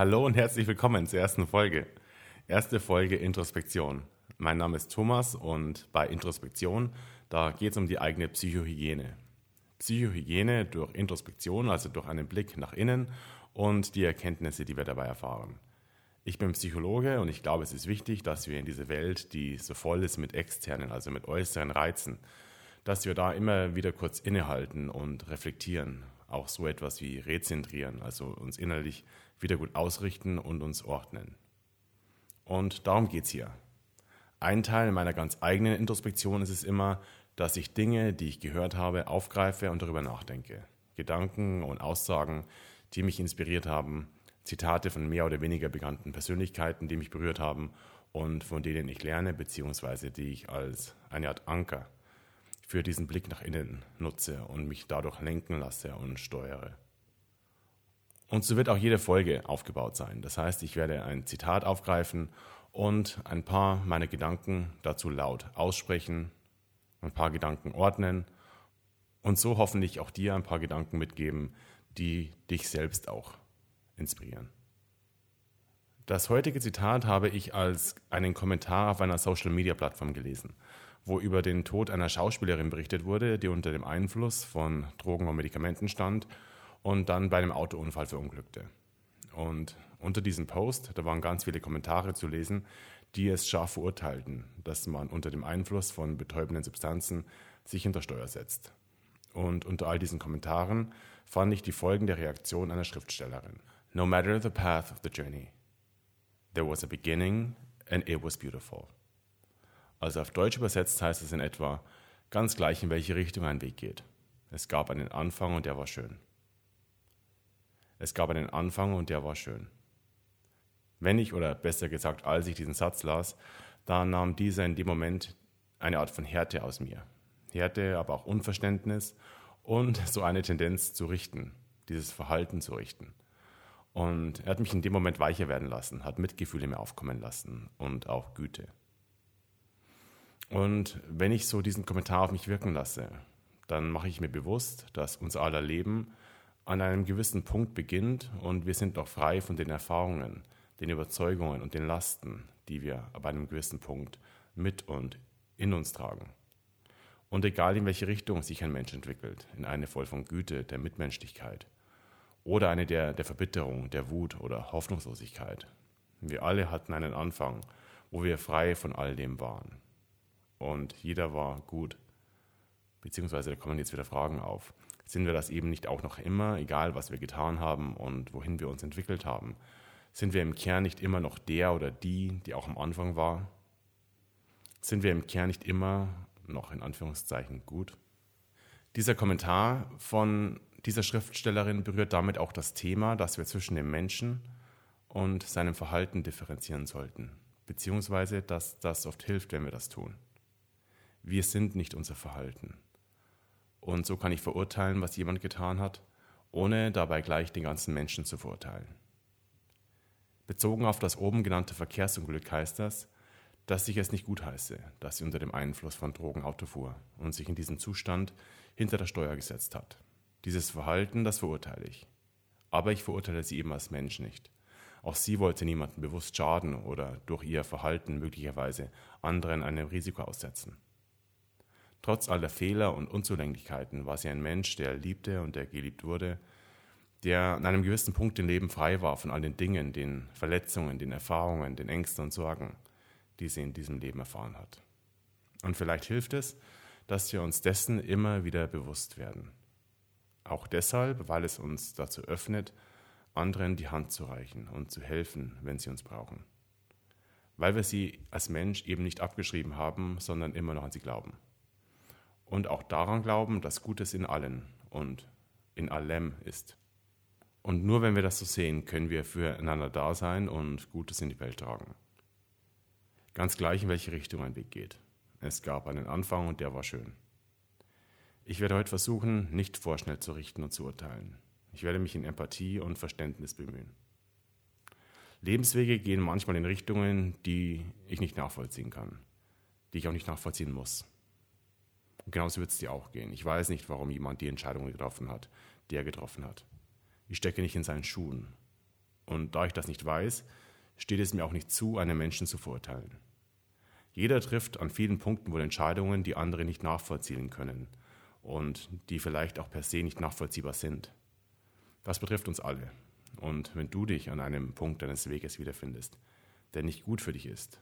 Hallo und herzlich willkommen zur ersten Folge. Erste Folge Introspektion. Mein Name ist Thomas und bei Introspektion, da geht es um die eigene Psychohygiene. Psychohygiene durch Introspektion, also durch einen Blick nach innen und die Erkenntnisse, die wir dabei erfahren. Ich bin Psychologe und ich glaube, es ist wichtig, dass wir in diese Welt, die so voll ist mit externen, also mit äußeren Reizen, dass wir da immer wieder kurz innehalten und reflektieren. Auch so etwas wie rezentrieren, also uns innerlich wieder gut ausrichten und uns ordnen. Und darum geht es hier. Ein Teil meiner ganz eigenen Introspektion ist es immer, dass ich Dinge, die ich gehört habe, aufgreife und darüber nachdenke. Gedanken und Aussagen, die mich inspiriert haben, Zitate von mehr oder weniger bekannten Persönlichkeiten, die mich berührt haben und von denen ich lerne, beziehungsweise die ich als eine Art Anker für diesen Blick nach innen nutze und mich dadurch lenken lasse und steuere. Und so wird auch jede Folge aufgebaut sein. Das heißt, ich werde ein Zitat aufgreifen und ein paar meiner Gedanken dazu laut aussprechen, ein paar Gedanken ordnen und so hoffentlich auch dir ein paar Gedanken mitgeben, die dich selbst auch inspirieren. Das heutige Zitat habe ich als einen Kommentar auf einer Social-Media-Plattform gelesen, wo über den Tod einer Schauspielerin berichtet wurde, die unter dem Einfluss von Drogen und Medikamenten stand und dann bei einem Autounfall verunglückte. Und unter diesem Post, da waren ganz viele Kommentare zu lesen, die es scharf verurteilten, dass man unter dem Einfluss von betäubenden Substanzen sich hinter Steuer setzt. Und unter all diesen Kommentaren fand ich die folgende Reaktion einer Schriftstellerin. No matter the path of the journey, there was a beginning and it was beautiful. Also auf Deutsch übersetzt heißt es in etwa, ganz gleich in welche Richtung ein Weg geht. Es gab einen Anfang und der war schön. Es gab einen Anfang und der war schön. Wenn ich, oder besser gesagt, als ich diesen Satz las, da nahm dieser in dem Moment eine Art von Härte aus mir. Härte, aber auch Unverständnis und so eine Tendenz zu richten, dieses Verhalten zu richten. Und er hat mich in dem Moment weicher werden lassen, hat Mitgefühle mir aufkommen lassen und auch Güte. Und wenn ich so diesen Kommentar auf mich wirken lasse, dann mache ich mir bewusst, dass unser aller Leben an einem gewissen Punkt beginnt und wir sind noch frei von den Erfahrungen, den Überzeugungen und den Lasten, die wir ab einem gewissen Punkt mit und in uns tragen. Und egal in welche Richtung sich ein Mensch entwickelt, in eine voll von Güte, der Mitmenschlichkeit oder eine der, der Verbitterung, der Wut oder Hoffnungslosigkeit. Wir alle hatten einen Anfang, wo wir frei von all dem waren. Und jeder war gut. Beziehungsweise da kommen jetzt wieder Fragen auf. Sind wir das eben nicht auch noch immer, egal was wir getan haben und wohin wir uns entwickelt haben? Sind wir im Kern nicht immer noch der oder die, die auch am Anfang war? Sind wir im Kern nicht immer noch in Anführungszeichen gut? Dieser Kommentar von dieser Schriftstellerin berührt damit auch das Thema, dass wir zwischen dem Menschen und seinem Verhalten differenzieren sollten, beziehungsweise dass das oft hilft, wenn wir das tun. Wir sind nicht unser Verhalten. Und so kann ich verurteilen, was jemand getan hat, ohne dabei gleich den ganzen Menschen zu verurteilen. Bezogen auf das oben genannte Verkehrsunglück heißt das, dass ich es nicht gut heiße, dass sie unter dem Einfluss von Drogen Auto fuhr und sich in diesem Zustand hinter der Steuer gesetzt hat. Dieses Verhalten, das verurteile ich. Aber ich verurteile sie eben als Mensch nicht. Auch sie wollte niemanden bewusst schaden oder durch ihr Verhalten möglicherweise anderen einem Risiko aussetzen. Trotz aller Fehler und Unzulänglichkeiten war sie ein Mensch, der liebte und der geliebt wurde, der an einem gewissen Punkt im Leben frei war von all den Dingen, den Verletzungen, den Erfahrungen, den Ängsten und Sorgen, die sie in diesem Leben erfahren hat. Und vielleicht hilft es, dass wir uns dessen immer wieder bewusst werden. Auch deshalb, weil es uns dazu öffnet, anderen die Hand zu reichen und zu helfen, wenn sie uns brauchen. Weil wir sie als Mensch eben nicht abgeschrieben haben, sondern immer noch an sie glauben. Und auch daran glauben, dass Gutes in allen und in allem ist. Und nur wenn wir das so sehen, können wir füreinander da sein und Gutes in die Welt tragen. Ganz gleich, in welche Richtung ein Weg geht. Es gab einen Anfang und der war schön. Ich werde heute versuchen, nicht vorschnell zu richten und zu urteilen. Ich werde mich in Empathie und Verständnis bemühen. Lebenswege gehen manchmal in Richtungen, die ich nicht nachvollziehen kann, die ich auch nicht nachvollziehen muss. Und genauso wird es dir auch gehen. Ich weiß nicht, warum jemand die Entscheidung getroffen hat, die er getroffen hat. Ich stecke nicht in seinen Schuhen. Und da ich das nicht weiß, steht es mir auch nicht zu, einen Menschen zu verurteilen. Jeder trifft an vielen Punkten wohl Entscheidungen, die andere nicht nachvollziehen können und die vielleicht auch per se nicht nachvollziehbar sind. Das betrifft uns alle. Und wenn du dich an einem Punkt deines Weges wiederfindest, der nicht gut für dich ist,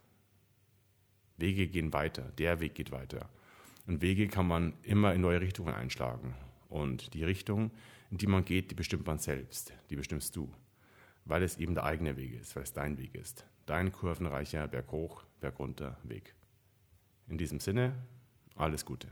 Wege gehen weiter, der Weg geht weiter. Und Wege kann man immer in neue Richtungen einschlagen. Und die Richtung, in die man geht, die bestimmt man selbst, die bestimmst du, weil es eben der eigene Weg ist, weil es dein Weg ist. Dein kurvenreicher Berghoch, Bergunter Weg. In diesem Sinne, alles Gute.